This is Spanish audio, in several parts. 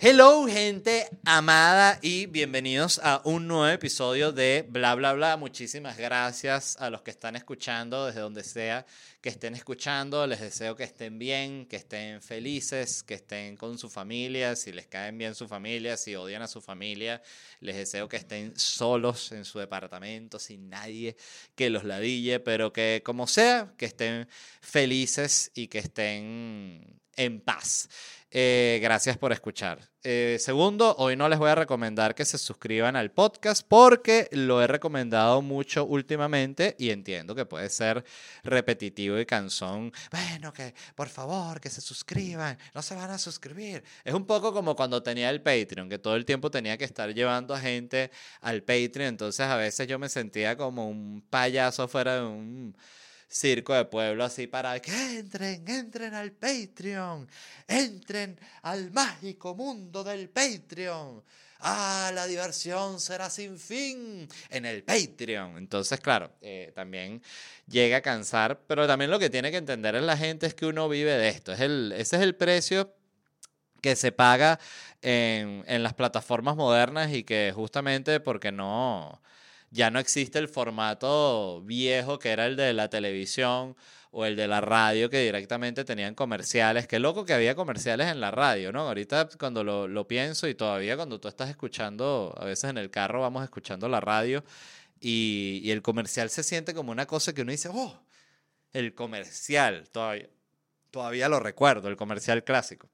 Hello, gente amada, y bienvenidos a un nuevo episodio de Bla Bla Bla. Muchísimas gracias a los que están escuchando desde donde sea que estén escuchando. Les deseo que estén bien, que estén felices, que estén con su familia. Si les caen bien su familia, si odian a su familia, les deseo que estén solos en su departamento, sin nadie que los ladille, pero que como sea, que estén felices y que estén en paz. Eh, gracias por escuchar. Eh, segundo, hoy no les voy a recomendar que se suscriban al podcast porque lo he recomendado mucho últimamente y entiendo que puede ser repetitivo y cansón. Bueno, que por favor, que se suscriban, no se van a suscribir. Es un poco como cuando tenía el Patreon, que todo el tiempo tenía que estar llevando a gente al Patreon, entonces a veces yo me sentía como un payaso fuera de un circo de pueblo así para que entren, entren al Patreon, entren al mágico mundo del Patreon. Ah, la diversión será sin fin en el Patreon. Entonces, claro, eh, también llega a cansar, pero también lo que tiene que entender la gente es que uno vive de esto. Es el, ese es el precio que se paga en, en las plataformas modernas y que justamente porque no ya no existe el formato viejo que era el de la televisión o el de la radio que directamente tenían comerciales. Qué loco que había comerciales en la radio, ¿no? Ahorita cuando lo, pienso y todavía cuando tú estás escuchando, a veces en el carro vamos escuchando la radio y, y el comercial se siente como una cosa que uno dice, oh, el comercial, todavía, todavía lo recuerdo, el comercial clásico.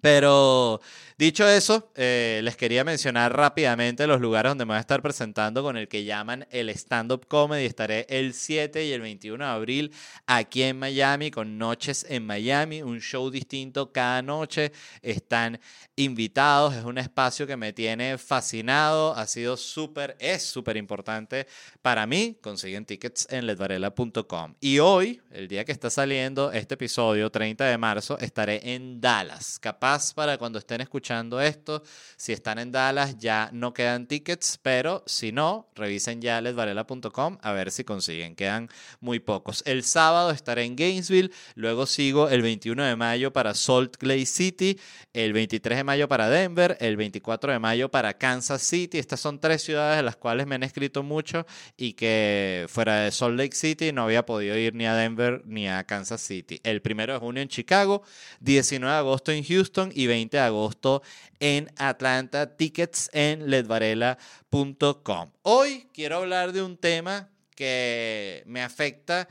Pero dicho eso, eh, les quería mencionar rápidamente los lugares donde me voy a estar presentando con el que llaman el stand-up comedy. Estaré el 7 y el 21 de abril aquí en Miami con Noches en Miami, un show distinto cada noche. Están invitados, es un espacio que me tiene fascinado, ha sido súper, es súper importante para mí. Consiguen tickets en ledvarela.com. Y hoy, el día que está saliendo este episodio, 30 de marzo, estaré en Dallas, capaz para cuando estén escuchando esto, si están en Dallas ya no quedan tickets, pero si no, revisen ya ledvarela.com a ver si consiguen, quedan muy pocos. El sábado estaré en Gainesville, luego sigo el 21 de mayo para Salt Lake City, el 23 de mayo para Denver, el 24 de mayo para Kansas City. Estas son tres ciudades de las cuales me han escrito mucho y que fuera de Salt Lake City no había podido ir ni a Denver ni a Kansas City. El primero de junio en Chicago, 19 de agosto en Houston, y 20 de agosto en Atlanta. Tickets en ledvarela.com. Hoy quiero hablar de un tema que me afecta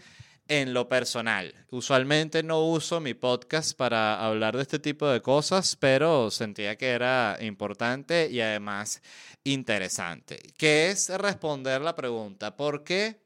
en lo personal. Usualmente no uso mi podcast para hablar de este tipo de cosas, pero sentía que era importante y además interesante, que es responder la pregunta, ¿por qué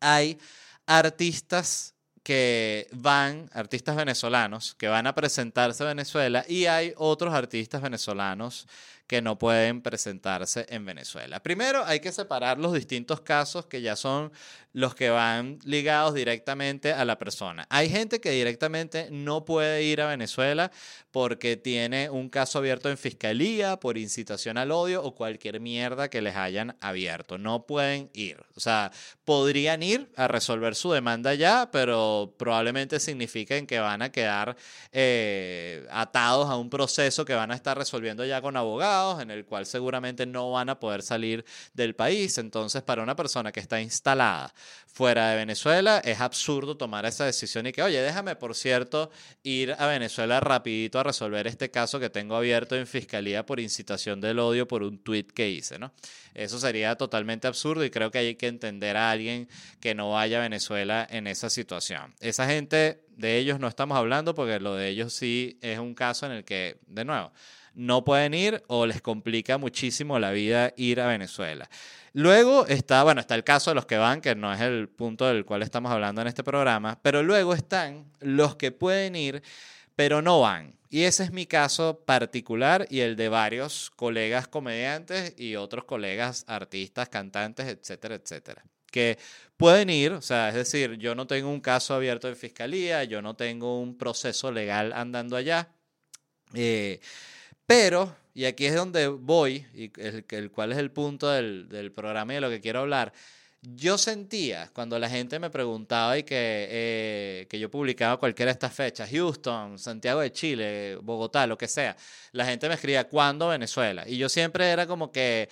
hay artistas que van, artistas venezolanos, que van a presentarse a Venezuela y hay otros artistas venezolanos que no pueden presentarse en Venezuela. Primero hay que separar los distintos casos que ya son los que van ligados directamente a la persona. Hay gente que directamente no puede ir a Venezuela porque tiene un caso abierto en fiscalía por incitación al odio o cualquier mierda que les hayan abierto. No pueden ir. O sea, podrían ir a resolver su demanda ya, pero probablemente signifiquen que van a quedar eh, atados a un proceso que van a estar resolviendo ya con abogados en el cual seguramente no van a poder salir del país. Entonces, para una persona que está instalada fuera de Venezuela, es absurdo tomar esa decisión y que, oye, déjame, por cierto, ir a Venezuela rapidito a resolver este caso que tengo abierto en fiscalía por incitación del odio por un tweet que hice, ¿no? Eso sería totalmente absurdo y creo que hay que entender a alguien que no vaya a Venezuela en esa situación. Esa gente, de ellos no estamos hablando porque lo de ellos sí es un caso en el que, de nuevo, no pueden ir o les complica muchísimo la vida ir a Venezuela. Luego está, bueno, está el caso de los que van, que no es el punto del cual estamos hablando en este programa, pero luego están los que pueden ir, pero no van. Y ese es mi caso particular y el de varios colegas comediantes y otros colegas artistas, cantantes, etcétera, etcétera que pueden ir, o sea, es decir, yo no tengo un caso abierto en fiscalía, yo no tengo un proceso legal andando allá, eh, pero, y aquí es donde voy, y el, el cual es el punto del, del programa y de lo que quiero hablar, yo sentía cuando la gente me preguntaba y que, eh, que yo publicaba cualquiera de estas fechas, Houston, Santiago de Chile, Bogotá, lo que sea, la gente me escribía, ¿cuándo Venezuela? Y yo siempre era como que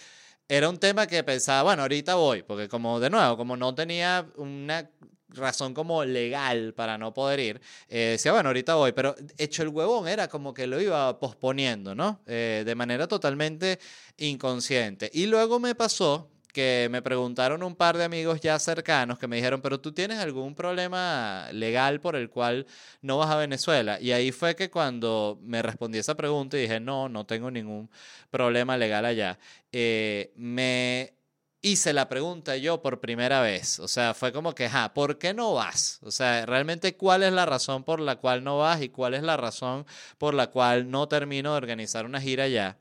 era un tema que pensaba, bueno, ahorita voy, porque como de nuevo, como no tenía una razón como legal para no poder ir, eh, decía, bueno, ahorita voy, pero hecho el huevón era como que lo iba posponiendo, ¿no? Eh, de manera totalmente inconsciente. Y luego me pasó que me preguntaron un par de amigos ya cercanos que me dijeron, pero tú tienes algún problema legal por el cual no vas a Venezuela. Y ahí fue que cuando me respondí esa pregunta y dije, no, no tengo ningún problema legal allá, eh, me hice la pregunta yo por primera vez. O sea, fue como que, ja, ¿por qué no vas? O sea, realmente cuál es la razón por la cual no vas y cuál es la razón por la cual no termino de organizar una gira allá.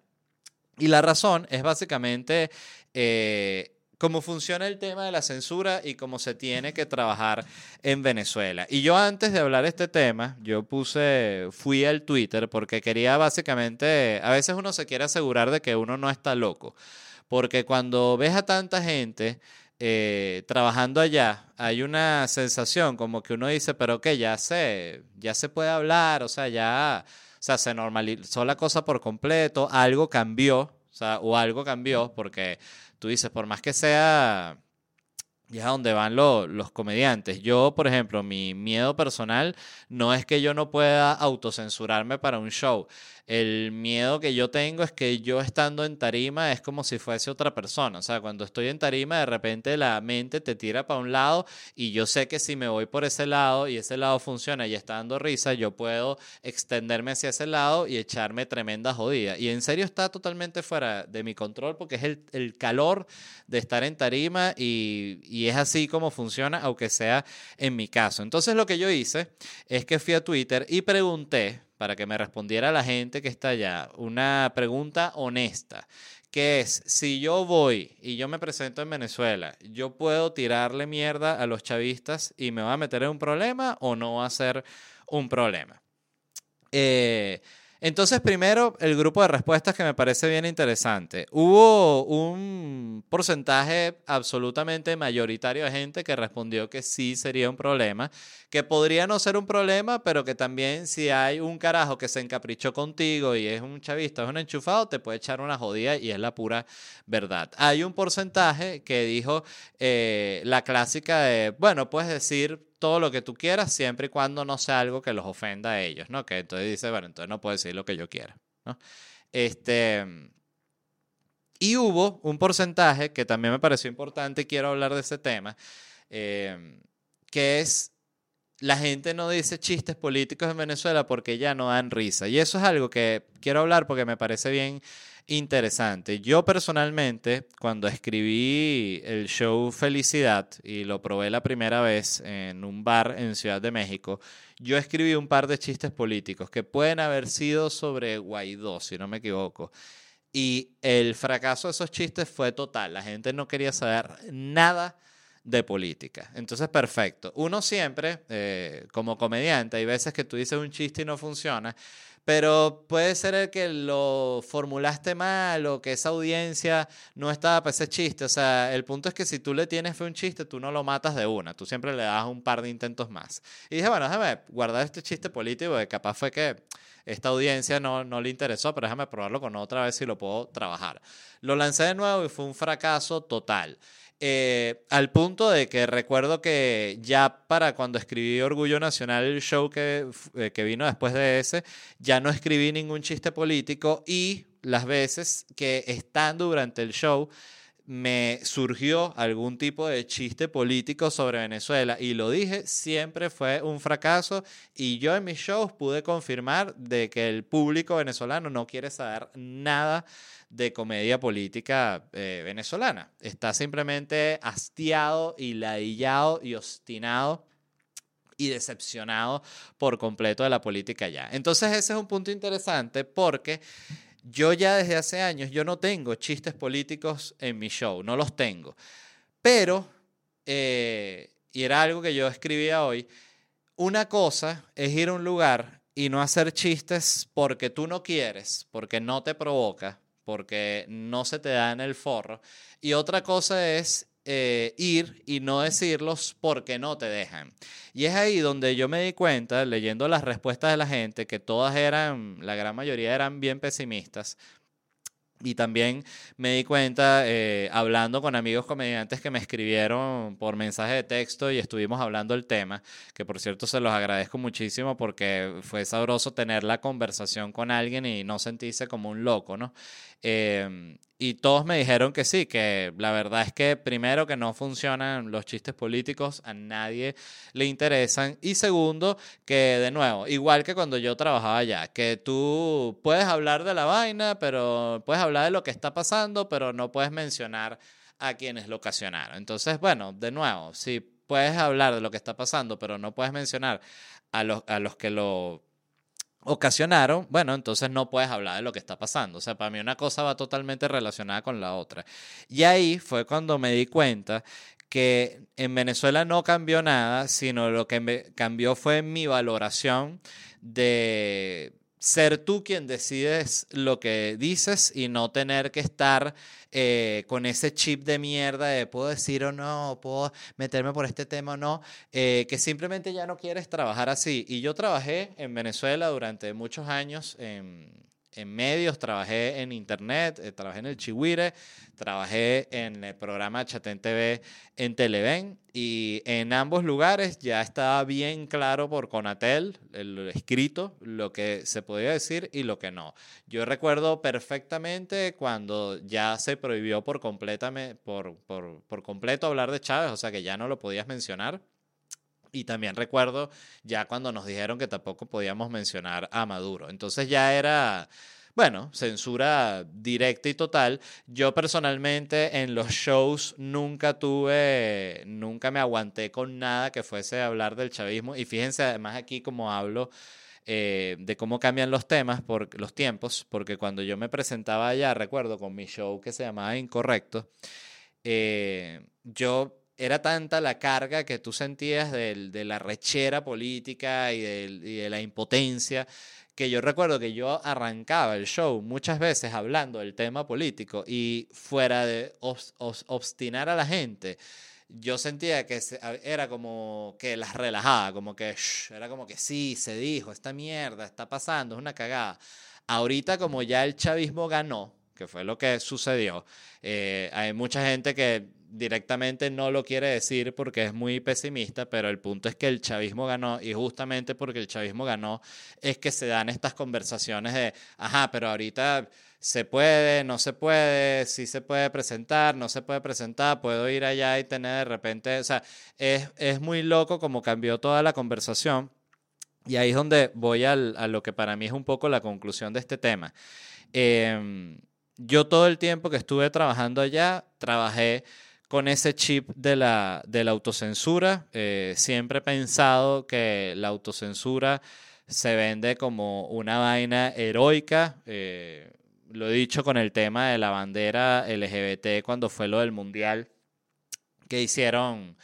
Y la razón es básicamente eh, cómo funciona el tema de la censura y cómo se tiene que trabajar en Venezuela. Y yo antes de hablar este tema, yo puse, fui al Twitter porque quería básicamente, a veces uno se quiere asegurar de que uno no está loco, porque cuando ves a tanta gente... Eh, trabajando allá, hay una sensación como que uno dice, pero que ya sé, ya se puede hablar, o sea, ya, o sea, se normalizó la cosa por completo, algo cambió, o sea, o algo cambió, porque tú dices, por más que sea, ya donde van los comediantes. Yo, por ejemplo, mi miedo personal no es que yo no pueda autocensurarme para un show. El miedo que yo tengo es que yo estando en tarima es como si fuese otra persona. O sea, cuando estoy en tarima, de repente la mente te tira para un lado y yo sé que si me voy por ese lado y ese lado funciona y está dando risa, yo puedo extenderme hacia ese lado y echarme tremenda jodida. Y en serio está totalmente fuera de mi control porque es el, calor de estar en tarima y, y es así como funciona, aunque sea en mi caso. Entonces lo que yo hice es que fui a Twitter y pregunté para que me respondiera la gente que está allá una pregunta honesta, que es, si yo voy y yo me presento en Venezuela, ¿yo puedo tirarle mierda a los chavistas y me va a meter en un problema o no va a ser un problema? Eh, entonces, primero, el grupo de respuestas que me parece bien interesante. Hubo un porcentaje absolutamente mayoritario de gente que respondió que sí sería un problema, que podría no ser un problema, pero que también si hay un carajo que se encaprichó contigo y es un chavista, es un enchufado, te puede echar una jodida y es la pura verdad. Hay un porcentaje que dijo eh, la clásica de, bueno, puedes decir todo lo que tú quieras siempre y cuando no sea algo que los ofenda a ellos, ¿no? Que entonces dice, bueno, entonces no puedo decir lo que yo quiera, ¿no? Este, y hubo un porcentaje que también me pareció importante y quiero hablar de ese tema, eh, que es la gente no dice chistes políticos en Venezuela porque ya no dan risa. Y eso es algo que quiero hablar porque me parece bien interesante. Yo personalmente, cuando escribí el show Felicidad y lo probé la primera vez en un bar en Ciudad de México, yo escribí un par de chistes políticos que pueden haber sido sobre Guaidó, si no me equivoco. Y el fracaso de esos chistes fue total. La gente no quería saber nada de política. Entonces, perfecto. Uno siempre, eh, como comediante, hay veces que tú dices un chiste y no funciona, pero puede ser el que lo formulaste mal o que esa audiencia no estaba para ese chiste. O sea, el punto es que si tú le tienes fe un chiste, tú no lo matas de una, tú siempre le das un par de intentos más. Y dije, bueno, déjame guardar este chiste político, que capaz fue que esta audiencia no, no le interesó, pero déjame probarlo con otra vez si lo puedo trabajar. Lo lancé de nuevo y fue un fracaso total. Eh, al punto de que recuerdo que ya para cuando escribí Orgullo Nacional, el show que, eh, que vino después de ese, ya no escribí ningún chiste político y las veces que estando durante el show me surgió algún tipo de chiste político sobre Venezuela y lo dije, siempre fue un fracaso y yo en mis shows pude confirmar de que el público venezolano no quiere saber nada de comedia política eh, venezolana. Está simplemente hastiado y ladillado y obstinado y decepcionado por completo de la política ya. Entonces ese es un punto interesante porque yo ya desde hace años, yo no tengo chistes políticos en mi show, no los tengo. Pero, eh, y era algo que yo escribía hoy, una cosa es ir a un lugar y no hacer chistes porque tú no quieres, porque no te provoca, porque no se te da en el forro. Y otra cosa es eh, ir y no decirlos porque no te dejan. Y es ahí donde yo me di cuenta, leyendo las respuestas de la gente, que todas eran, la gran mayoría eran bien pesimistas, y también me di cuenta, eh, hablando con amigos comediantes que me escribieron por mensaje de texto y estuvimos hablando el tema, que por cierto se los agradezco muchísimo porque fue sabroso tener la conversación con alguien y no sentirse como un loco, ¿no? Em, y todos me dijeron que sí, que la verdad es que primero que no funcionan los chistes políticos, a nadie le interesan. Y segundo, que de nuevo, igual que cuando yo trabajaba allá, que tú puedes hablar de la vaina, pero puedes hablar de lo que está pasando, pero no puedes mencionar a quienes lo ocasionaron. Entonces, bueno, de nuevo, si puedes hablar de lo que está pasando, pero no puedes mencionar a los, a los que lo ocasionaron, bueno, entonces no puedes hablar de lo que está pasando. O sea, para mí una cosa va totalmente relacionada con la otra. Y ahí fue cuando me di cuenta que en Venezuela no cambió nada, sino lo que cambió fue mi valoración de ser tú quien decides lo que dices y no tener que estar eh, con ese chip de mierda de puedo decir o no, puedo meterme por este tema o no, eh, que simplemente ya no quieres trabajar así. Y yo trabajé en Venezuela durante muchos años en en medios, trabajé en internet, eh, trabajé en el Chihuire, trabajé en el programa Chatén TV en Televen y en ambos lugares ya estaba bien claro por Conatel, el escrito, lo que se podía decir y lo que no. Yo recuerdo perfectamente cuando ya se prohibió por, por, por, por completo hablar de Chávez, o sea que ya no lo podías mencionar. Y también recuerdo ya cuando nos dijeron que tampoco podíamos mencionar a Maduro. Entonces ya era, bueno, censura directa y total. Yo personalmente en los shows nunca tuve, nunca me aguanté con nada que fuese a hablar del chavismo. Y fíjense además aquí como hablo eh, de cómo cambian los temas, por, los tiempos, porque cuando yo me presentaba allá, recuerdo con mi show que se llamaba Incorrecto, eh, yo era tanta la carga que tú sentías de, la rechera política y de, la impotencia que yo recuerdo que yo arrancaba el show muchas veces hablando del tema político y fuera de obstinar a la gente, yo sentía que era como que las relajaba, como que era como que sí, se dijo, esta mierda está pasando, es una cagada. Ahorita como ya el chavismo ganó, que fue lo que sucedió, eh, hay mucha gente que directamente no lo quiere decir porque es muy pesimista, pero el punto es que el chavismo ganó y justamente porque el chavismo ganó es que se dan estas conversaciones de, ajá, pero ahorita se puede, no se puede, sí se puede presentar, no se puede presentar, puedo ir allá y tener de repente, o sea, es, es muy loco como cambió toda la conversación y ahí es donde voy al, a lo que para mí es un poco la conclusión de este tema. Em, yo todo el tiempo que estuve trabajando allá, trabajé con ese chip de la, de la autocensura. Eh, siempre he pensado que la autocensura se vende como una vaina heroica. Eh, lo he dicho con el tema de la bandera LGBT cuando fue lo del mundial que hicieron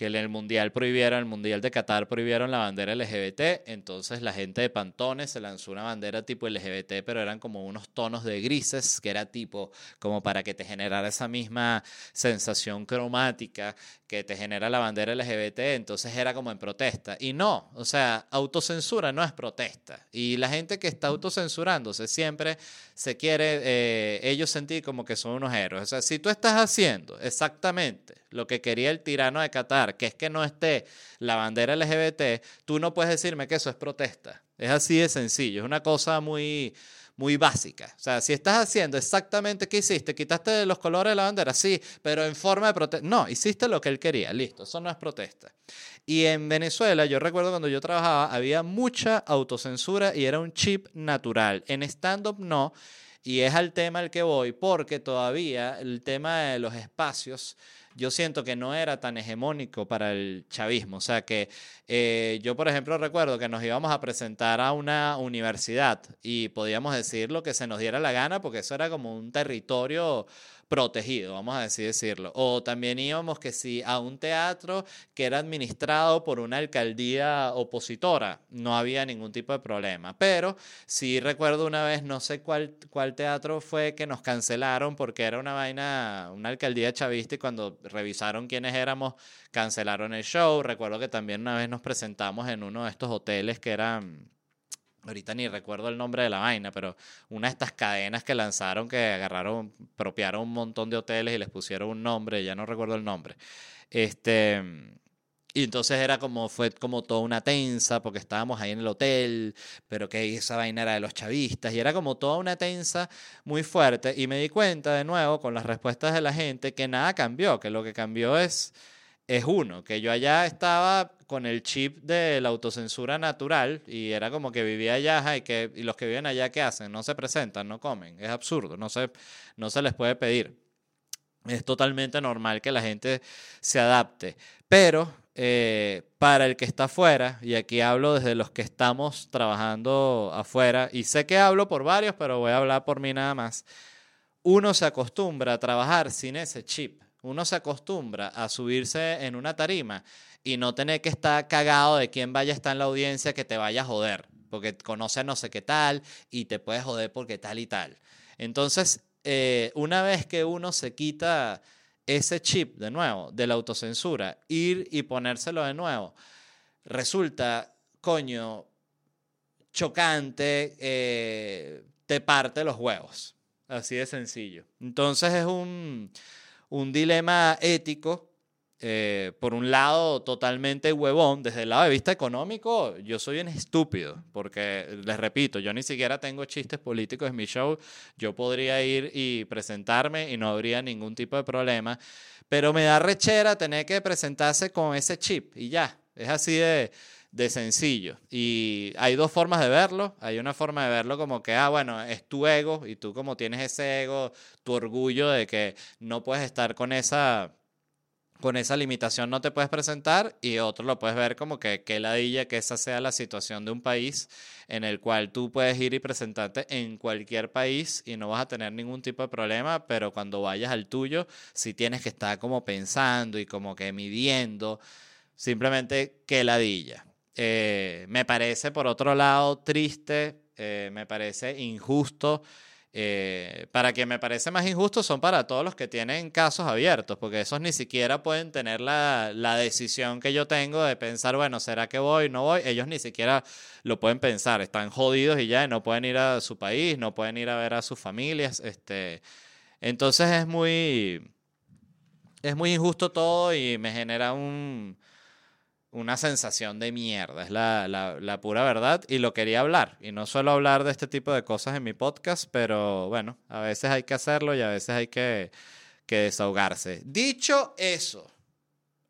que en el Mundial prohibieron, el Mundial de Qatar prohibieron la bandera LGBT, entonces la gente de Pantones se lanzó una bandera tipo LGBT, pero eran como unos tonos de grises, que era tipo como para que te generara esa misma sensación cromática que te genera la bandera LGBT, entonces era como en protesta. Y no, o sea, autocensura no es protesta. Y la gente que está autocensurándose siempre se quiere, eh, ellos sentir como que son unos héroes. O sea, si tú estás haciendo exactamente lo que quería el tirano de Qatar, que es que no esté la bandera LGBT, tú no puedes decirme que eso es protesta. Es así de sencillo, es una cosa muy, muy básica. O sea, si estás haciendo exactamente qué hiciste, quitaste los colores de la bandera, sí, pero en forma de protesta. No, hiciste lo que él quería, listo, eso no es protesta. Y en Venezuela, yo recuerdo cuando yo trabajaba, había mucha autocensura y era un chip natural. En stand-up no. Y es al tema al que voy, porque todavía el tema de los espacios yo siento que no era tan hegemónico para el chavismo. O sea que eh, yo, por ejemplo, recuerdo que nos íbamos a presentar a una universidad y podíamos decir lo que se nos diera la gana porque eso era como un territorio protegido, vamos a decir decirlo. O también íbamos que sí a un teatro que era administrado por una alcaldía opositora, no había ningún tipo de problema. Pero sí recuerdo una vez, no sé cuál, cuál teatro fue que nos cancelaron porque era una vaina, una alcaldía chavista y cuando revisaron quiénes éramos, cancelaron el show. Recuerdo que también una vez nos presentamos en uno de estos hoteles que eran ahorita ni recuerdo el nombre de la vaina, pero una de estas cadenas que lanzaron que agarraron, propiaron un montón de hoteles y les pusieron un nombre, ya no recuerdo el nombre. Este, y entonces era como, fue como toda una tensa, porque estábamos ahí en el hotel, pero que esa vaina era de los chavistas, y era como toda una tensa muy fuerte, y me di cuenta de nuevo con las respuestas de la gente que nada cambió, que lo que cambió es, es uno, que yo allá estaba con el chip de la autocensura natural, y era como que vivía allá, y, que, y los que viven allá, ¿qué hacen? No se presentan, no comen, es absurdo, no se, no se les puede pedir. Es totalmente normal que la gente se adapte, pero eh, para el que está afuera, y aquí hablo desde los que estamos trabajando afuera, y sé que hablo por varios, pero voy a hablar por mí nada más, uno se acostumbra a trabajar sin ese chip, uno se acostumbra a subirse en una tarima y no tener que estar cagado de quién vaya a estar en la audiencia que te vaya a joder, porque conoce no sé qué tal y te puede joder porque tal y tal. Entonces, eh, una vez que uno se quita ese chip de nuevo de la autocensura, ir y ponérselo de nuevo, resulta, coño, chocante, eh, te parte los huevos. Así de sencillo. Entonces es un, un dilema ético eh, por un lado, totalmente huevón. Desde el lado de vista económico, yo soy un estúpido, porque les repito, yo ni siquiera tengo chistes políticos en mi show. Yo podría ir y presentarme y no habría ningún tipo de problema. Pero me da rechera tener que presentarse con ese chip y ya. Es así de, de sencillo. Y hay dos formas de verlo. Hay una forma de verlo como que, ah, bueno, es tu ego y tú como tienes ese ego, tu orgullo de que no puedes estar con esa con esa limitación no te puedes presentar y otro lo puedes ver como que qué ladilla que esa sea la situación de un país en el cual tú puedes ir y presentarte en cualquier país y no vas a tener ningún tipo de problema, pero cuando vayas al tuyo sí tienes que estar como pensando y como que midiendo, simplemente qué ladilla. Eh, me parece por otro lado triste, eh, me parece injusto eh, para que me parece más injusto son para todos los que tienen casos abiertos, porque esos ni siquiera pueden tener la, la, decisión que yo tengo de pensar, bueno, ¿será que voy? ¿No voy? Ellos ni siquiera lo pueden pensar, están jodidos y ya no pueden ir a su país, no pueden ir a ver a sus familias. Este, entonces es muy, es muy injusto todo y me genera un, una sensación de mierda, es la, la, pura verdad y lo quería hablar. Y no suelo hablar de este tipo de cosas en mi podcast, pero bueno, a veces hay que hacerlo y a veces hay que, que desahogarse. Dicho eso,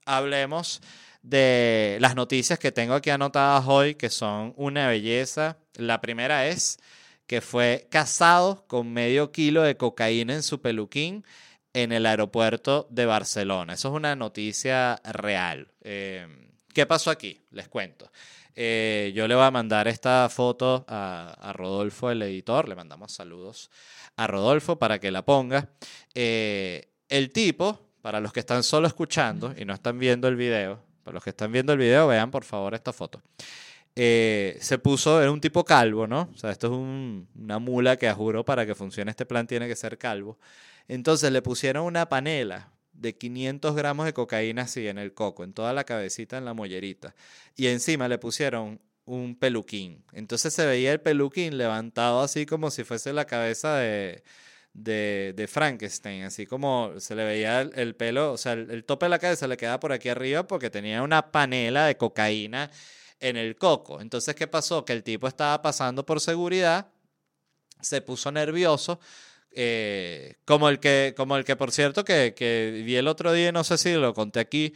hablemos de las noticias que tengo aquí anotadas hoy, que son una belleza. La primera es que fue casado con medio kilo de cocaína en su peluquín en el aeropuerto de Barcelona. Eso es una noticia real. Eh, ¿Qué pasó aquí? Les cuento. Eh, yo le voy a mandar esta foto a, Rodolfo, el editor. Le mandamos saludos a Rodolfo para que la ponga. Eh, el tipo, para los que están solo escuchando y no están viendo el video, para los que están viendo el video, vean por favor esta foto. Eh, se puso, era un tipo calvo, ¿no? O sea, esto es una mula que a juro para que funcione este plan tiene que ser calvo. Entonces le pusieron una panela de 500 gramos de cocaína así en el coco, en toda la cabecita, en la mollerita. Y encima le pusieron un peluquín. Entonces se veía el peluquín levantado así como si fuese la cabeza de, de, Frankenstein, así como se le veía el, pelo, o sea, el, tope de la cabeza le quedaba por aquí arriba porque tenía una panela de cocaína en el coco. Entonces, ¿qué pasó? Que el tipo estaba pasando por seguridad, se puso nervioso, eh, como, el que, como el que, por cierto, que, que, vi el otro día, no sé si lo conté aquí,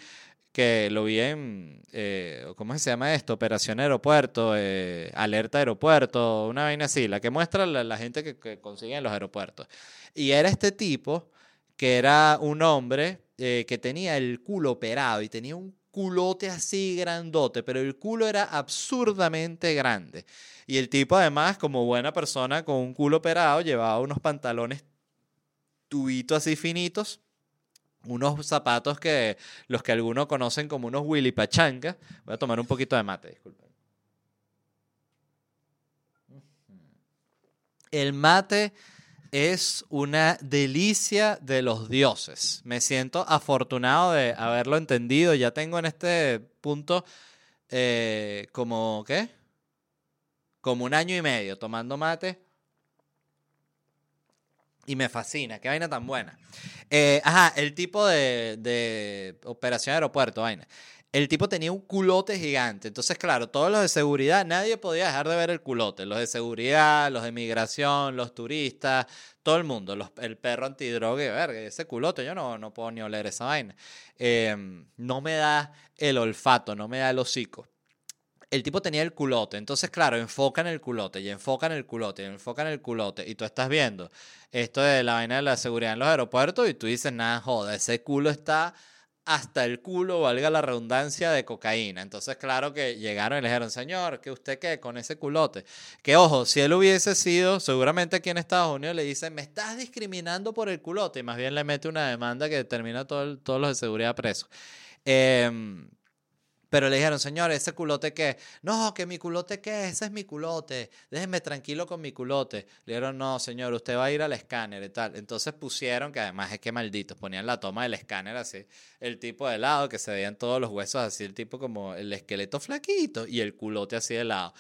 que lo vi en, eh, ¿cómo se llama esto? Operación Aeropuerto, eh, Alerta Aeropuerto, una vaina así, la que muestra la, la gente que, que, consigue en los aeropuertos. Y era este tipo que era un hombre que tenía el culo operado y tenía un culote así grandote, pero el culo era absurdamente grande. Y el tipo además, como buena persona con un culo operado, llevaba unos pantalones tubitos así finitos, unos zapatos que los que algunos conocen como unos Willy Pachanga. Voy a tomar un poquito de mate, disculpen. El mate es una delicia de los dioses. Me siento afortunado de haberlo entendido. Ya tengo en este punto eh, como, ¿qué? Como un año y medio tomando mate. Y me fascina, qué vaina tan buena. Eh, ajá, el tipo de, de operación aeropuerto, vaina el tipo tenía un culote gigante. Entonces, claro, todos los de seguridad, nadie podía dejar de ver el culote. Los de seguridad, los de migración, los turistas, todo el mundo. el perro antidroga, verga, ese culote, yo no, no puedo ni oler esa vaina. Em, no me da el olfato, no me da el hocico. El tipo tenía el culote, entonces claro, enfoca en el culote y enfoca en el culote y enfoca en el culote y tú estás viendo esto de la vaina de la seguridad en los aeropuertos y tú dices, nada, joda, ese culo está hasta el culo, valga la redundancia, de cocaína. Entonces, claro que llegaron y le dijeron, señor, ¿qué usted qué con ese culote? Que ojo, si él hubiese sido, seguramente aquí en Estados Unidos le dicen, me estás discriminando por el culote, y más bien le mete una demanda que termina todo todos los de seguridad presos. Eh, pero le dijeron, señor, ¿ese culote qué? No, que mi culote qué, ese es mi culote, déjenme tranquilo con mi culote. Le dijeron, no, señor, usted va a ir al escáner y tal. Entonces pusieron, que además es que malditos, ponían la toma del escáner así, el tipo de lado, que se veían todos los huesos así, el tipo como el esqueleto flaquito y el culote así de lado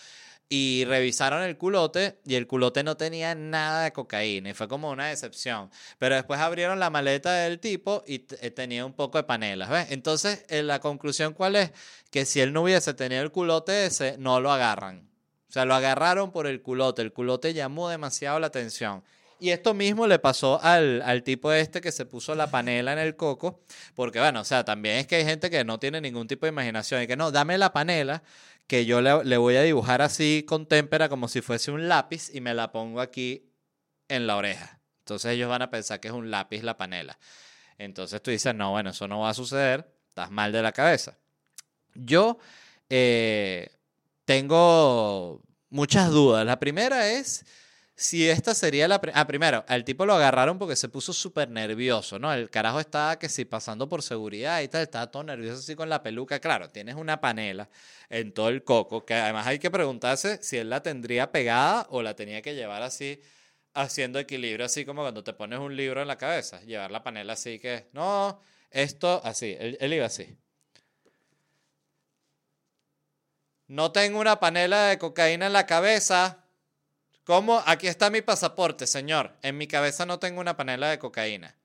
y revisaron el culote y el culote no tenía nada de cocaína y fue como una decepción. Pero después abrieron la maleta del tipo y eh, tenía un poco de panelas, ¿ves? Entonces, eh, la conclusión cuál es? Que si él no hubiese tenido el culote ese, no lo agarran. O sea, lo agarraron por el culote. El culote llamó demasiado la atención. Y esto mismo le pasó al, al, tipo este que se puso la panela en el coco, porque bueno, o sea, también es que hay gente que no tiene ningún tipo de imaginación y que no, dame la panela, que yo le, voy a dibujar así con témpera como si fuese un lápiz y me la pongo aquí en la oreja. Entonces ellos van a pensar que es un lápiz la panela. Entonces tú dices, no, bueno, eso no va a suceder, estás mal de la cabeza. Yo eh, tengo muchas dudas. La primera es si esta sería la... Ah, primero, al tipo lo agarraron porque se puso súper nervioso, ¿no? El carajo estaba que si pasando por seguridad y tal, estaba todo nervioso así con la peluca. Claro, tienes una panela en todo el coco, que además hay que preguntarse si él la tendría pegada o la tenía que llevar así, haciendo equilibrio, así como cuando te pones un libro en la cabeza, llevar la panela así que, no, esto así, él iba así. No tengo una panela de cocaína en la cabeza. ¿Cómo? Aquí está mi pasaporte, señor. En mi cabeza no tengo una panela de cocaína.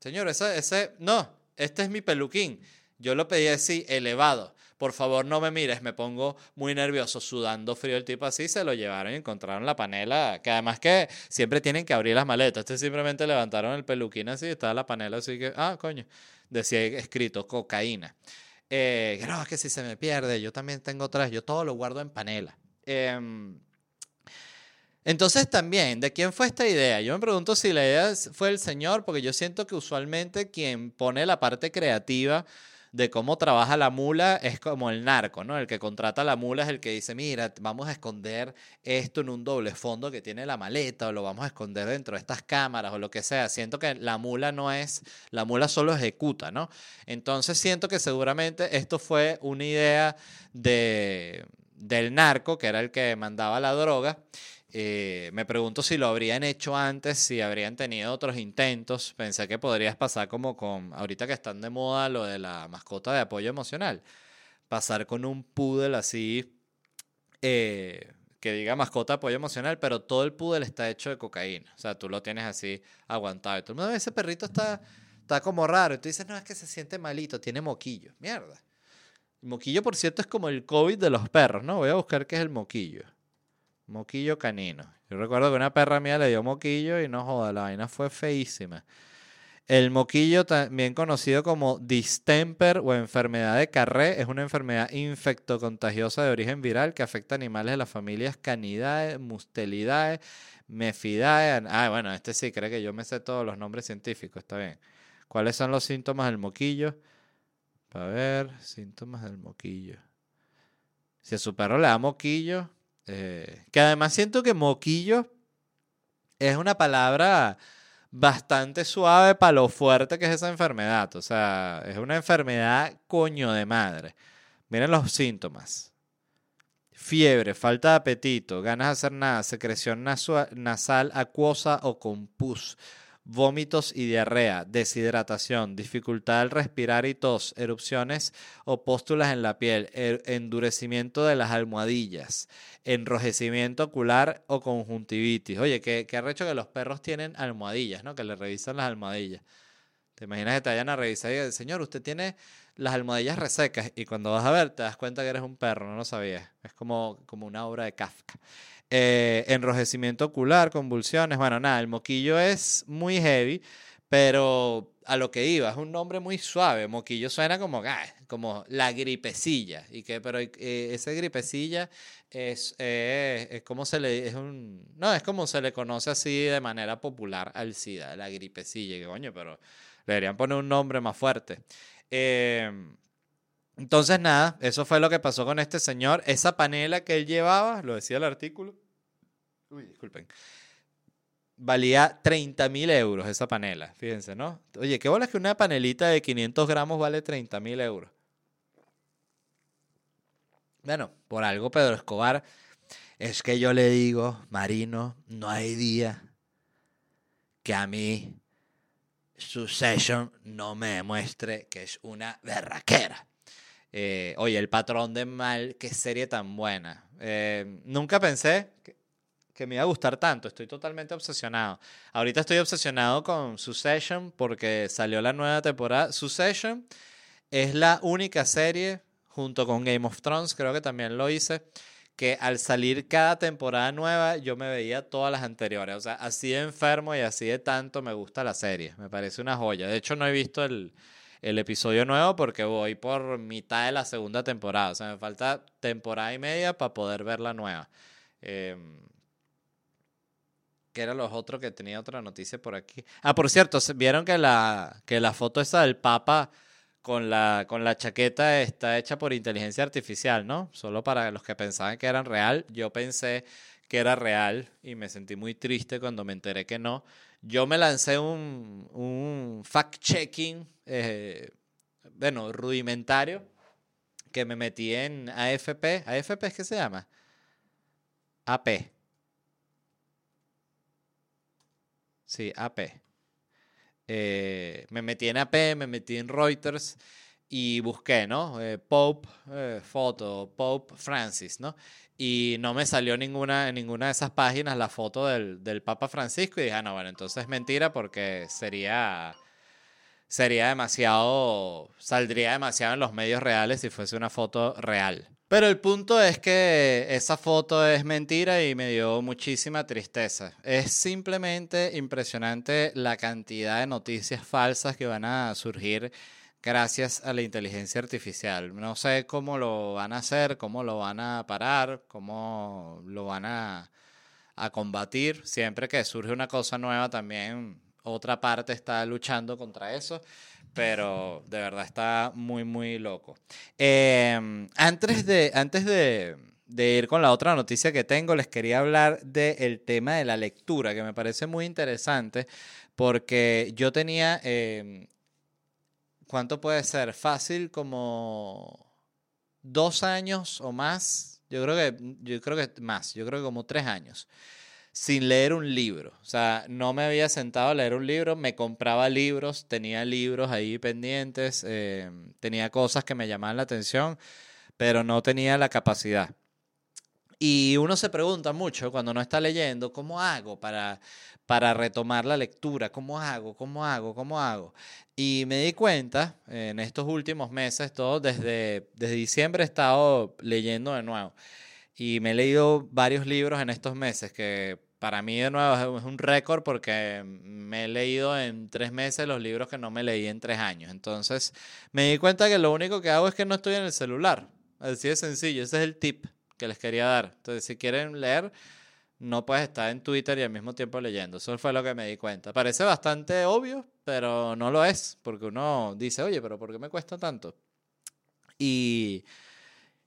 Señor, ese, ese, no, este es mi peluquín. Yo lo pedí así, elevado. Por favor, no me mires, me pongo muy nervioso, sudando frío el tipo así, se lo llevaron y encontraron la panela, que además que siempre tienen que abrir las maletas. Este simplemente levantaron el peluquín así, estaba la panela así que, ah, coño, decía escrito cocaína. Eh, que si se me pierde, yo también tengo tres, yo todo lo guardo en panela. Em, entonces también, ¿de quién fue esta idea? Yo me pregunto si la idea fue el Señor, porque yo siento que usualmente quien pone la parte creativa de cómo trabaja la mula es como el narco, ¿no? El que contrata la mula es el que dice, mira, vamos a esconder esto en un doble fondo que tiene la maleta o lo vamos a esconder dentro de estas cámaras o lo que sea. Siento que la mula no es, la mula solo ejecuta, ¿no? Entonces siento que seguramente esto fue una idea de del narco, que era el que mandaba la droga. Eh, me pregunto si lo habrían hecho antes, si habrían tenido otros intentos. Pensé que podrías pasar como con, ahorita que están de moda lo de la mascota de apoyo emocional, pasar con un poodle así, eh, que diga mascota de apoyo emocional, pero todo el poodle está hecho de cocaína. O sea, tú lo tienes así aguantado. Y tú, no, ese perrito está, está como raro. Y tú dices, no, es que se siente malito, tiene moquillo. Mierda. Moquillo, por cierto, es como el COVID de los perros, ¿no? Voy a buscar qué es el moquillo. Moquillo canino. Yo recuerdo que una perra mía le dio moquillo y no joda, la vaina fue feísima. El moquillo, también conocido como distemper o enfermedad de Carré, es una enfermedad infectocontagiosa de origen viral que afecta a animales de las familias Canidae, Mustelidae, Mefidae. Ah, bueno, este sí, cree que yo me sé todos los nombres científicos, está bien. ¿Cuáles son los síntomas del moquillo? A ver, síntomas del moquillo. Si a su perro le da moquillo, eh, que además siento que moquillo es una palabra bastante suave para lo fuerte que es esa enfermedad. O sea, es una enfermedad coño de madre. Miren los síntomas. fiebre, falta de apetito, ganas de hacer nada, secreción nasal, acuosa o con pus, vómitos y diarrea, deshidratación, dificultad al respirar y tos, erupciones o póstulas en la piel, er, endurecimiento de las almohadillas, enrojecimiento ocular o conjuntivitis. Oye, qué, qué arrecho que los perros tienen almohadillas, ¿no? Que le revisan las almohadillas. ¿Te imaginas que te vayan a revisar y señor, usted tiene las almohadillas resecas y cuando vas a ver te das cuenta que eres un perro, no lo sabías. Es como, como una obra de Kafka. Eh, enrojecimiento ocular, convulsiones, bueno, nada, el moquillo es muy heavy, pero a lo que iba, es un nombre muy suave. Moquillo suena como, ah, como la gripecilla. Y que, pero eh, ese gripecilla es, eh, es como se le, es un, no, es como se le conoce así de manera popular al SIDA, la gripecilla. Que coño, pero deberían poner un nombre más fuerte. Em, entonces, nada, eso fue lo que pasó con este señor. Esa panela que él llevaba, lo decía el artículo. Uy, disculpen. Valía 30 mil euros esa panela, fíjense, ¿no? Oye, qué bola es que una panelita de 500 gramos vale 30 mil euros. Bueno, por algo Pedro Escobar, es que yo le digo, Marino, no hay día que a mí Succession no me demuestre que es una berraquera. Eh, oye, El Patrón de Mal, qué serie tan buena. Eh, nunca pensé que, me iba a gustar tanto. Estoy totalmente obsesionado. Ahorita estoy obsesionado con Succession porque salió la nueva temporada. Succession es la única serie, junto con Game of Thrones, creo que también lo hice, que al salir cada temporada nueva yo me veía todas las anteriores. O sea, así de enfermo y así de tanto me gusta la serie. Me parece una joya. De hecho, no he visto el, episodio nuevo porque voy por mitad de la segunda temporada. O sea, me falta temporada y media para poder ver la nueva. Eh, que eran los otros que tenía otra noticia por aquí. Ah, por cierto, vieron que la, que la foto esa del Papa con la, con la chaqueta está hecha por inteligencia artificial, ¿no? Solo para los que pensaban que eran real. Yo pensé que era real y me sentí muy triste cuando me enteré que no. Yo me lancé un, un fact-checking, eh, bueno, rudimentario, que me metí en AFP. ¿AFP es que se llama? AP. Sí, AP. Eh, me metí en AP, me metí en Reuters y busqué, ¿no? Eh, Pope, eh, foto, Pope Francis, ¿no? Y no me salió ninguna, en ninguna de esas páginas la foto del, del Papa Francisco y dije, ah, no, bueno, entonces es mentira porque sería, sería demasiado, saldría demasiado en los medios reales si fuese una foto real. Pero el punto es que esa foto es mentira y me dio muchísima tristeza. Es simplemente impresionante la cantidad de noticias falsas que van a surgir gracias a la inteligencia artificial. No sé cómo lo van a hacer, cómo lo van a parar, cómo lo van a, a combatir. Siempre que surge una cosa nueva también otra parte está luchando contra eso pero de verdad está muy, muy loco. Em, antes de, antes de, ir con la otra noticia que tengo, les quería hablar del tema de la lectura, que me parece muy interesante, porque yo tenía, em, ¿cuánto puede ser? Fácil como dos años o más, yo creo que, yo creo que más, yo creo que como tres años sin leer un libro. O sea, no me había sentado a leer un libro, me compraba libros, tenía libros ahí pendientes, eh, tenía cosas que me llamaban la atención, pero no tenía la capacidad. Y uno se pregunta mucho cuando no está leyendo, ¿cómo hago para, para retomar la lectura? ¿Cómo hago? ¿Cómo hago? ¿Cómo hago? Y me di cuenta en estos últimos meses, todo desde, desde diciembre he estado leyendo de nuevo. Y me he leído varios libros en estos meses que para mí de nuevo es un récord porque me he leído en tres meses los libros que no me leí en tres años. Entonces me di cuenta que lo único que hago es que no estoy en el celular. Así de sencillo. Ese es el tip que les quería dar. Entonces si quieren leer, no puedes estar en Twitter y al mismo tiempo leyendo. Eso fue lo que me di cuenta. Parece bastante obvio, pero no lo es. Porque uno dice, oye, pero ¿por qué me cuesta tanto? Y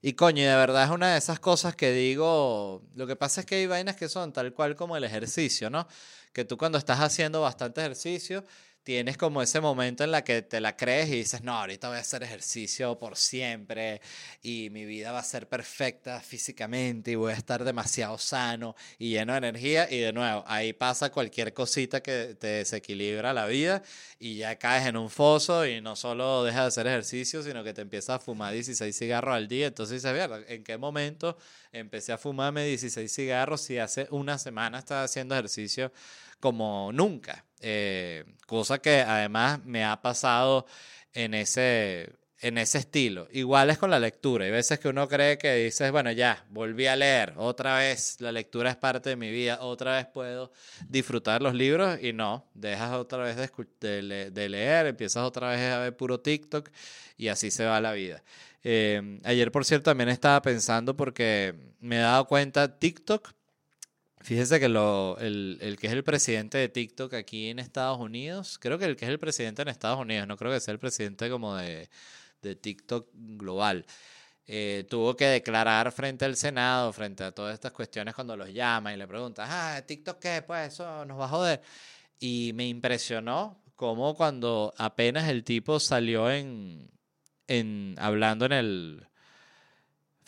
y coño, de verdad es una de esas cosas que digo, lo que pasa es que hay vainas que son tal cual como el ejercicio, ¿no? Que tú cuando estás haciendo bastante ejercicio, tienes como ese momento en la que te la crees y dices, no, ahorita voy a hacer ejercicio por siempre y mi vida va a ser perfecta físicamente y voy a estar demasiado sano y lleno de energía y de nuevo, ahí pasa cualquier cosita que te desequilibra la vida y ya caes en un foso y no solo dejas de hacer ejercicio, sino que te empiezas a fumar 16 cigarros al día. Entonces dices, ¿en qué momento empecé a fumarme 16 cigarros si hace una semana estaba haciendo ejercicio como nunca? Eh, cosa que además me ha pasado en ese, en ese estilo. Igual es con la lectura. Hay veces que uno cree que dices, bueno, ya, volví a leer, otra vez la lectura es parte de mi vida, otra vez puedo disfrutar los libros y no, dejas otra vez de, leer, empiezas otra vez a ver puro TikTok y así se va la vida. Eh, ayer, por cierto, también estaba pensando porque me he dado cuenta, TikTok Fíjese que el, que es el presidente de TikTok aquí en Estados Unidos, creo que el que es el presidente en Estados Unidos, no creo que sea el presidente como de, TikTok global, eh, tuvo que declarar frente al Senado, frente a todas estas cuestiones cuando los llama y le pregunta, ah, TikTok qué, pues eso nos va a joder. Y me impresionó cómo cuando apenas el tipo salió en hablando en el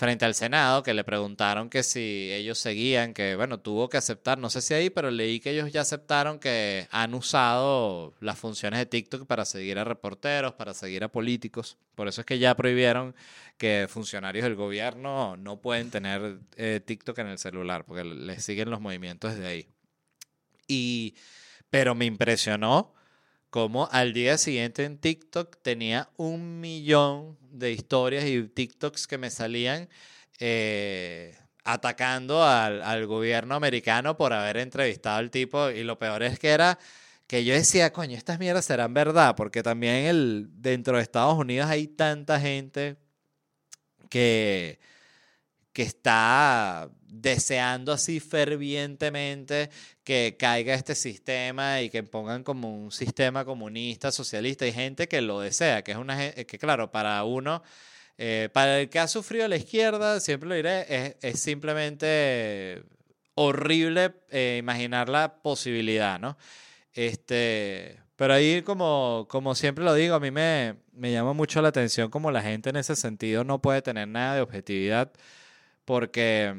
frente al Senado, que le preguntaron que si ellos seguían, que bueno, tuvo que aceptar, no sé si ahí, pero leí que ellos ya aceptaron que han usado las funciones de TikTok para seguir a reporteros, para seguir a políticos. Por eso es que ya prohibieron que funcionarios del gobierno no pueden tener eh, TikTok en el celular, porque les siguen los movimientos desde ahí. Y, pero me impresionó como al día siguiente en TikTok tenía un millón de historias y TikToks que me salían eh, atacando al, gobierno americano por haber entrevistado al tipo. Y lo peor es que era que yo decía, coño, estas mierdas serán verdad, porque también el, dentro de Estados Unidos hay tanta gente que que está deseando así fervientemente que caiga este sistema y que pongan como un sistema comunista, socialista. Hay gente que lo desea, que es una que claro, para uno, eh, para el que ha sufrido la izquierda, siempre lo diré, es, simplemente horrible eh, imaginar la posibilidad, ¿no? Este, pero ahí, como, como siempre lo digo, a mí me, me llama mucho la atención como la gente en ese sentido no puede tener nada de objetividad porque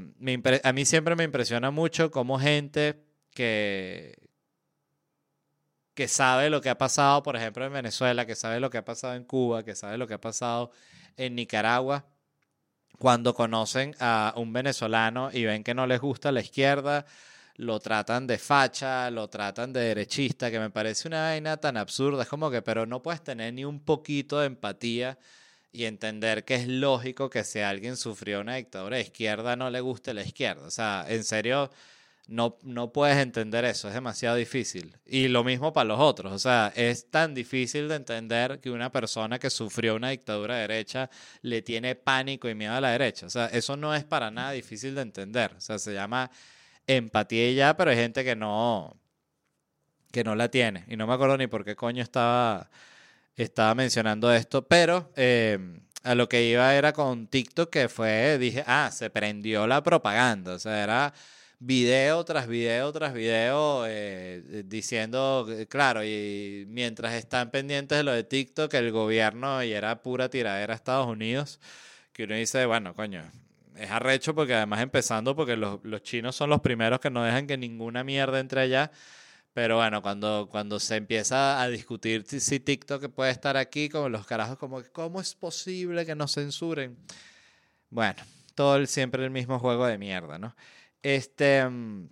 a mí siempre me impresiona mucho cómo gente que, que sabe lo que ha pasado, por ejemplo, en Venezuela, que sabe lo que ha pasado en Cuba, que sabe lo que ha pasado en Nicaragua, cuando conocen a un venezolano y ven que no les gusta la izquierda, lo tratan de facha, lo tratan de derechista, que me parece una vaina tan absurda. Es como que, pero no puedes tener ni un poquito de empatía y entender que es lógico que si alguien sufrió una dictadura de izquierda no le guste la izquierda. O sea, en serio, no, no puedes entender eso, es demasiado difícil. Y lo mismo para los otros, o sea, es tan difícil de entender que una persona que sufrió una dictadura derecha le tiene pánico y miedo a la derecha. O sea, eso no es para nada difícil de entender. O sea, se llama empatía ya, pero hay gente que no, que no la tiene. Y no me acuerdo ni por qué coño estaba estaba mencionando esto, pero eh, a lo que iba era con TikTok, que fue, dije, ah, se prendió la propaganda, o sea, era video tras video tras video eh, diciendo, claro, y mientras están pendientes de lo de TikTok, el gobierno, y era pura tiradera a Estados Unidos, que uno dice, bueno, coño, es arrecho porque además empezando porque los, los chinos son los primeros que no dejan que ninguna mierda entre allá. Pero bueno, cuando, cuando se empieza a discutir si TikTok puede estar aquí, como los carajos, como ¿cómo es posible que nos censuren? Bueno, todo el, siempre el mismo juego de mierda, ¿no? Este, mm,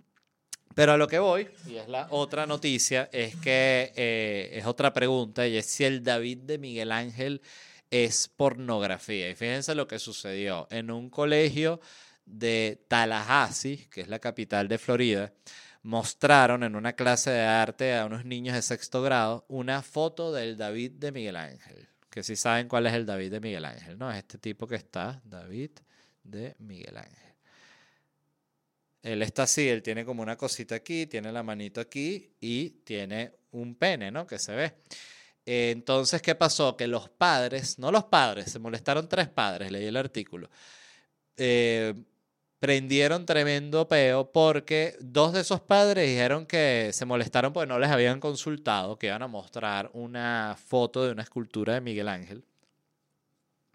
pero a lo que voy, y es la otra noticia, es que eh, es otra pregunta, y es si el David de Miguel Ángel es pornografía. Y fíjense lo que sucedió en un colegio de Tallahassee, que es la capital de Florida mostraron en una clase de arte a unos niños de sexto grado una foto del David de Miguel Ángel. Que si saben cuál es el David de Miguel Ángel, ¿no? Es este tipo que está, David de Miguel Ángel. Él está así, él tiene como una cosita aquí, tiene la manito aquí y tiene un pene, ¿no? Que se ve. Entonces, ¿qué pasó? Que los padres, no los padres, se molestaron tres padres, leí el artículo. Eh, prendieron tremendo peo porque dos de esos padres dijeron que se molestaron porque no les habían consultado, que iban a mostrar una foto de una escultura de Miguel Ángel.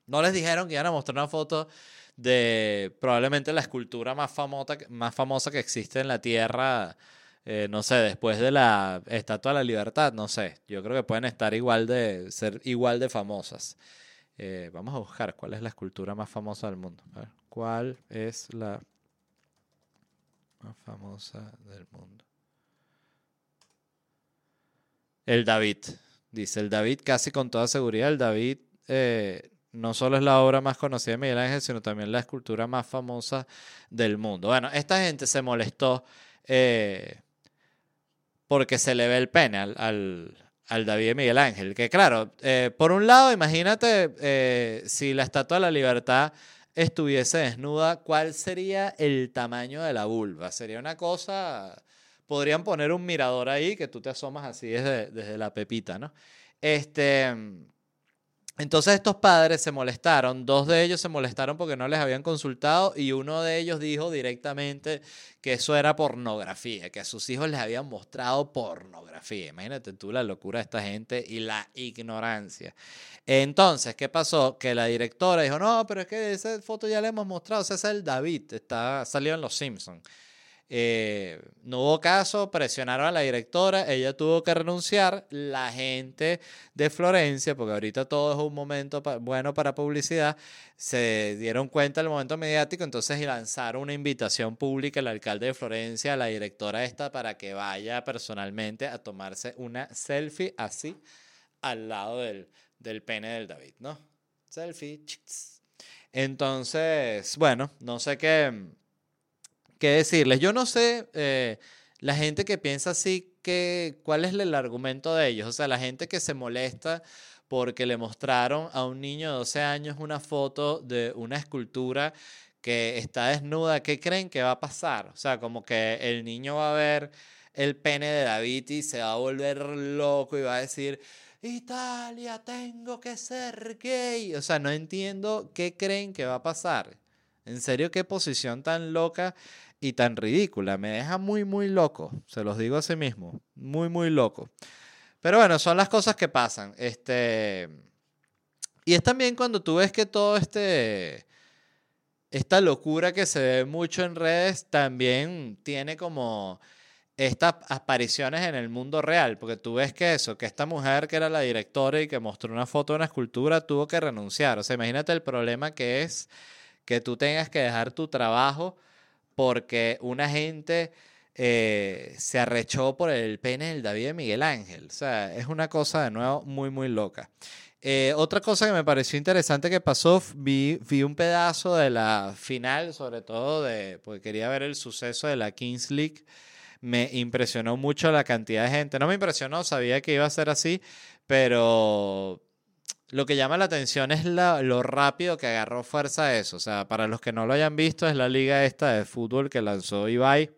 No les dijeron que iban a mostrar una foto de probablemente la escultura más famosa, que existe en la Tierra, eh, no sé, después de la Estatua de la Libertad, no sé, yo creo que pueden estar igual de, ser igual de famosas. Eh, vamos a buscar cuál es la escultura más famosa del mundo. ¿Cuál es la más famosa del mundo? El David. Dice el David casi con toda seguridad. El David eh, no solo es la obra más conocida de Miguel Ángel, sino también la escultura más famosa del mundo. Bueno, esta gente se molestó eh, porque se le ve el pene al, David de Miguel Ángel. Que claro, eh, por un lado, imagínate eh, si la Estatua de la Libertad estuviese desnuda, ¿cuál sería el tamaño de la vulva? Sería una cosa... Podrían poner un mirador ahí que tú te asomas así desde, desde la pepita, ¿no? Este... Entonces estos padres se molestaron, dos de ellos se molestaron porque no les habían consultado y uno de ellos dijo directamente que eso era pornografía, que a sus hijos les habían mostrado pornografía. Imagínate tú la locura de esta gente y la ignorancia. Entonces, ¿qué pasó? Que la directora dijo, no, pero es que esa foto ya la hemos mostrado, ese es el David, está, salió en Los Simpsons. Eh, no hubo caso, presionaron a la directora, ella tuvo que renunciar. La gente de Florencia, porque ahorita todo es un momento bueno para publicidad, se dieron cuenta del momento mediático, entonces lanzaron una invitación pública al alcalde de Florencia, a la directora esta, para que vaya personalmente a tomarse una selfie así al lado del, del pene del David, ¿no? Selfie. Entonces, bueno, no sé qué qué decirles. Yo no sé, eh, la gente que piensa así, que, ¿cuál es el argumento de ellos? O sea, la gente que se molesta porque le mostraron a un niño de 12 años una foto de una escultura que está desnuda, ¿qué creen que va a pasar? O sea, como que el niño va a ver el pene de David y se va a volver loco y va a decir, Italia, tengo que ser gay. O sea, no entiendo qué creen que va a pasar. En serio, qué posición tan loca y tan ridícula. Me deja muy, muy loco. Se los digo a sí mismo. Muy, muy loco. Pero bueno, son las cosas que pasan. Este. Y es también cuando tú ves que todo este. Esta locura que se ve mucho en redes también tiene como estas apariciones en el mundo real, porque tú ves que eso, que esta mujer que era la directora y que mostró una foto de una escultura tuvo que renunciar. O sea, imagínate el problema que es que tú tengas que dejar tu trabajo porque una gente eh, se arrechó por el pene del David Miguel Ángel. O sea, es una cosa de nuevo muy, muy loca. Eh, otra cosa que me pareció interesante que pasó, vi, vi un pedazo de la final, sobre todo de, porque quería ver el suceso de la Kings League. Me impresionó mucho la cantidad de gente. No me impresionó, sabía que iba a ser así, pero lo que llama la atención es lo rápido que agarró fuerza eso. O sea, para los que no lo hayan visto, es la liga esta de fútbol que lanzó Ibai.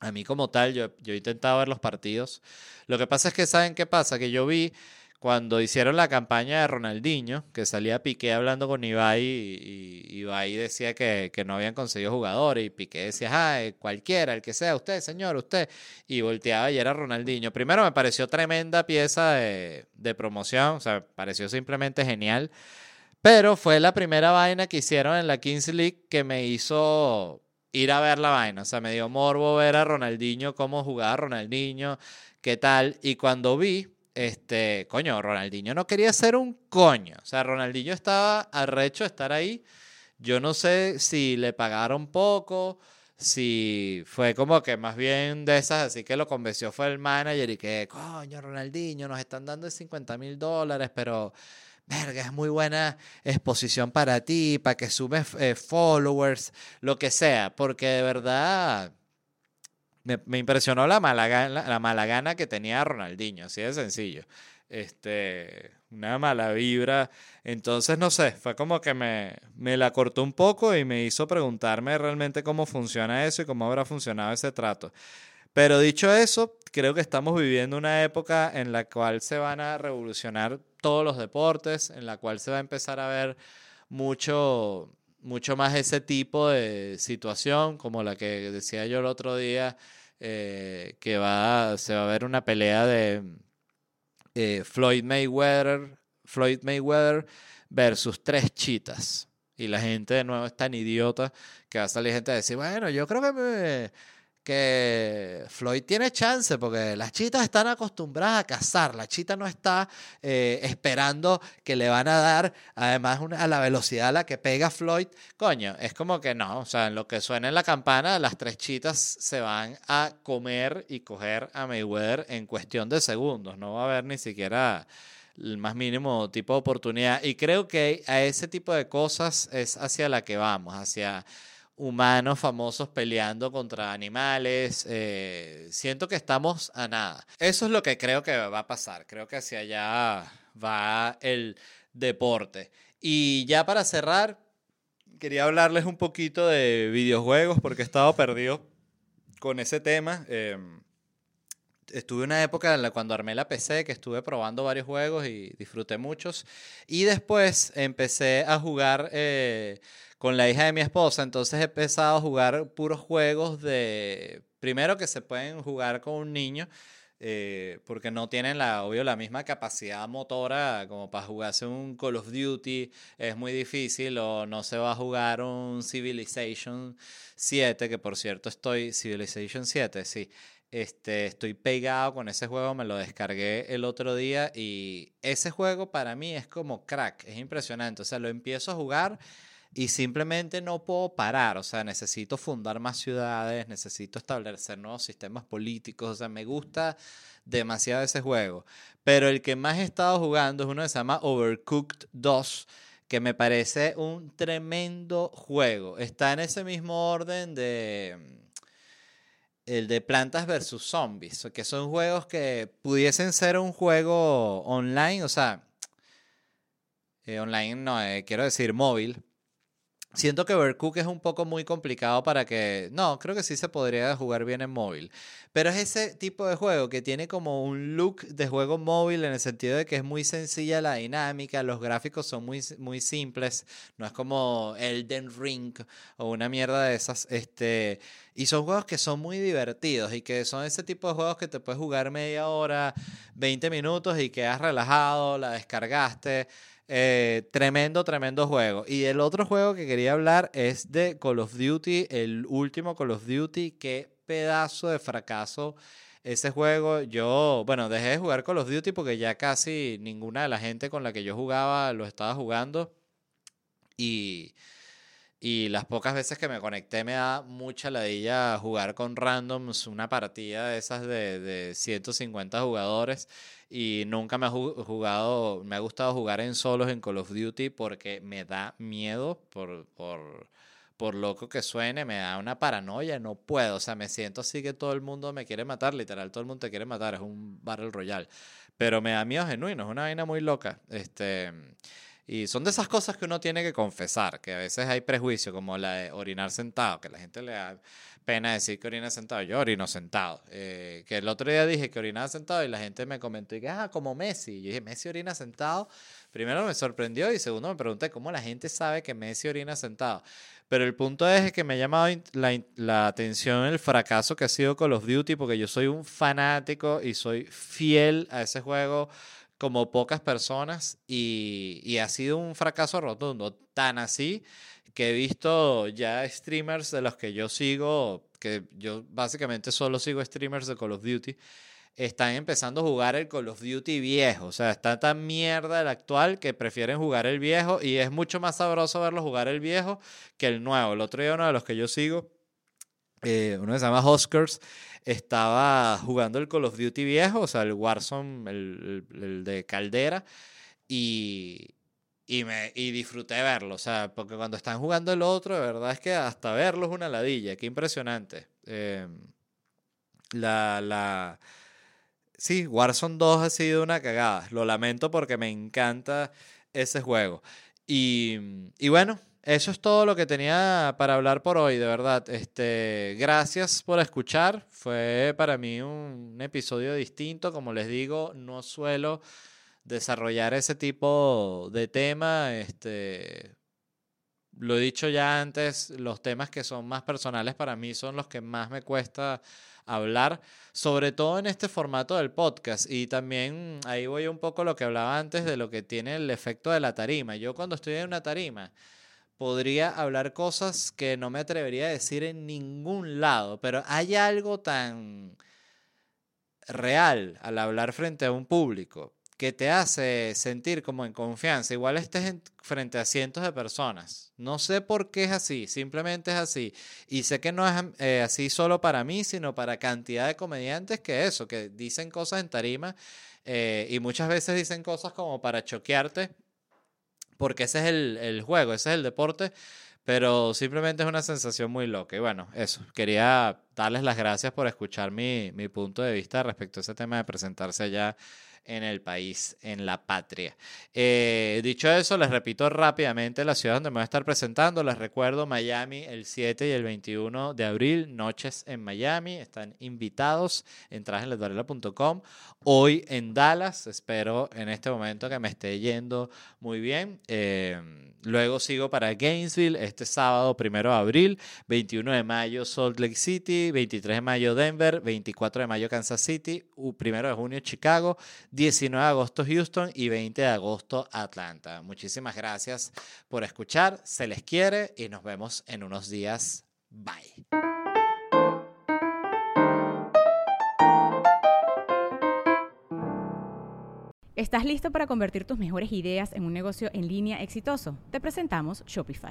A mí como tal, yo, yo he intentado ver los partidos. Lo que pasa es que, ¿saben qué pasa? Que yo vi cuando hicieron la campaña de Ronaldinho, que salía Piqué hablando con Ibai y, Ibai decía que, no habían conseguido jugadores y Piqué decía, ah, cualquiera, el que sea, usted, señor, usted, y volteaba y era Ronaldinho. Primero me pareció tremenda pieza de promoción, o sea, pareció simplemente genial, pero fue la primera vaina que hicieron en la Kings League que me hizo ir a ver la vaina, o sea, me dio morbo ver a Ronaldinho, cómo jugaba Ronaldinho, qué tal, y cuando vi este, coño, Ronaldinho no quería ser un coño. O sea, Ronaldinho estaba arrecho de estar ahí. Yo no sé si le pagaron poco, si fue como que más bien de esas, así que lo convenció fue el manager y que, coño, Ronaldinho, nos están dando 50 mil dólares, pero, verga, es muy buena exposición para ti, para que sumes eh, followers, lo que sea, porque de verdad me, impresionó la mala, gana, la mala gana que tenía Ronaldinho, así de sencillo. Este, una mala vibra. Entonces, no sé, fue como que me, me la cortó un poco y me hizo preguntarme realmente cómo funciona eso y cómo habrá funcionado ese trato. Pero dicho eso, creo que estamos viviendo una época en la cual se van a revolucionar todos los deportes, en la cual se va a empezar a ver mucho, mucho más ese tipo de situación, como la que decía yo el otro día, eh, que va, se va a ver una pelea de eh, Floyd Mayweather, Floyd Mayweather versus tres chitas. Y la gente de nuevo es tan idiota que va a salir gente a decir, bueno, yo creo que me, que Floyd tiene chance porque las chitas están acostumbradas a cazar, la chita no está eh, esperando que le van a dar, además a la velocidad a la que pega Floyd, coño, es como que no, o sea, en lo que suena en la campana, las tres chitas se van a comer y coger a Mayweather en cuestión de segundos, no va a haber ni siquiera el más mínimo tipo de oportunidad. Y creo que a ese tipo de cosas es hacia la que vamos, hacia humanos famosos peleando contra animales. Eh, siento que estamos a nada. Eso es lo que creo que va a pasar. Creo que hacia allá va el deporte. Y ya para cerrar, quería hablarles un poquito de videojuegos porque he estado perdido con ese tema. Em, estuve una época en la cuando armé la PC que estuve probando varios juegos y disfruté muchos. Y después empecé a jugar eh, con la hija de mi esposa, entonces he empezado a jugar puros juegos de, primero que se pueden jugar con un niño, eh, porque no tienen la, obvio, la misma capacidad motora como para jugarse un Call of Duty, es muy difícil, o no se va a jugar un Civilization 7, que por cierto estoy, Civilization 7, sí, este, estoy pegado con ese juego, me lo descargué el otro día y ese juego para mí es como crack, es impresionante, o sea, lo empiezo a jugar y simplemente no puedo parar, o sea, necesito fundar más ciudades, necesito establecer nuevos sistemas políticos, o sea, me gusta demasiado ese juego. Pero el que más he estado jugando es uno que se llama Overcooked 2, que me parece un tremendo juego. Está en ese mismo orden de el de Plantas versus Zombies, que son juegos que pudiesen ser un juego online, o sea, eh, online no, eh, quiero decir móvil, Siento que Overcook es un poco muy complicado para que... No, creo que sí se podría jugar bien en móvil. Pero es ese tipo de juego que tiene como un look de juego móvil en el sentido de que es muy sencilla la dinámica, los gráficos son muy, muy simples, no es como Elden Ring o una mierda de esas. Este, y son juegos que son muy divertidos y que son ese tipo de juegos que te puedes jugar media hora, 20 minutos y quedas relajado, la descargaste. Eh, tremendo, tremendo juego. Y el otro juego que quería hablar es de Call of Duty, el último Call of Duty. Qué pedazo de fracaso ese juego. Yo, bueno, dejé de jugar Call of Duty porque ya casi ninguna de la gente con la que yo jugaba lo estaba jugando. Y, y las pocas veces que me conecté me da mucha ladilla jugar con randoms una partida de esas de, de 150 jugadores y nunca me ha jugado, me ha gustado jugar en solos en Call of Duty porque me da miedo por, por, por loco que suene, me da una paranoia, no puedo, o sea, me siento así que todo el mundo me quiere matar, literal, todo el mundo te quiere matar, es un Battle Royale, pero me da miedo genuino, es una vaina muy loca, este... Y son de esas cosas que uno tiene que confesar, que a veces hay prejuicio, como la de orinar sentado, que la gente le da pena decir que orina sentado. Yo orino sentado. Eh, que el otro día dije que orinaba sentado y la gente me comentó y que, ah, como Messi. Yo dije, Messi orina sentado. Primero me sorprendió y segundo me pregunté cómo la gente sabe que Messi orina sentado. Pero el punto es que me ha llamado la, la atención el fracaso que ha sido Call of Duty porque yo soy un fanático y soy fiel a ese juego como pocas personas y, ha sido un fracaso rotundo. Tan así que he visto ya streamers de los que yo sigo, que yo básicamente solo sigo streamers de Call of Duty, están empezando a jugar el Call of Duty viejo. O sea, está tan mierda el actual que prefieren jugar el viejo y es mucho más sabroso verlo jugar el viejo que el nuevo. El otro día uno de los que yo sigo, eh, uno que se llama Huskers, estaba jugando el Call of Duty viejo, o sea, el Warzone, el, el de Caldera, y, y, me, y disfruté verlo, o sea, porque cuando están jugando el otro, de verdad es que hasta verlo es una ladilla, qué impresionante. Em, la, la... Sí, Warzone 2 ha sido una cagada, lo lamento porque me encanta ese juego. Y, y bueno, eso es todo lo que tenía para hablar por hoy, de verdad. Este, gracias por escuchar. Fue para mí un episodio distinto. Como les digo, no suelo desarrollar ese tipo de tema, este, lo he dicho ya antes, los temas que son más personales para mí son los que más me cuesta hablar, sobre todo en este formato del podcast. Y también ahí voy un poco lo que hablaba antes de lo que tiene el efecto de la tarima. Yo cuando estoy en una tarima podría hablar cosas que no me atrevería a decir en ningún lado, pero hay algo tan real al hablar frente a un público que te hace sentir como en confianza. Igual estés frente a cientos de personas. No sé por qué es así, simplemente es así. Y sé que no es eh, así solo para mí, sino para cantidad de comediantes que eso, que dicen cosas en tarima eh, y muchas veces dicen cosas como para choquearte, porque ese es el, el juego, ese es el deporte. Pero simplemente es una sensación muy loca. Y bueno, eso. Quería darles las gracias por escuchar mi, mi punto de vista respecto a ese tema de presentarse allá en el país, en la patria. Eh, dicho eso, les repito rápidamente la ciudad donde me voy a estar presentando. Les recuerdo Miami el 7 y el 21 de abril, noches en Miami. Están invitados, entradas en ledvarela.com. Hoy en Dallas, espero en este momento que me esté yendo muy bien. Eh, luego sigo para Gainesville este sábado, 1 de abril, 21 de mayo Salt Lake City, 23 de mayo Denver, 24 de mayo Kansas City, 1 de junio Chicago, 19 de agosto Houston y 20 de agosto Atlanta. Muchísimas gracias por escuchar, se les quiere y nos vemos en unos días. Bye. ¿Estás listo para convertir tus mejores ideas en un negocio en línea exitoso? Te presentamos Shopify.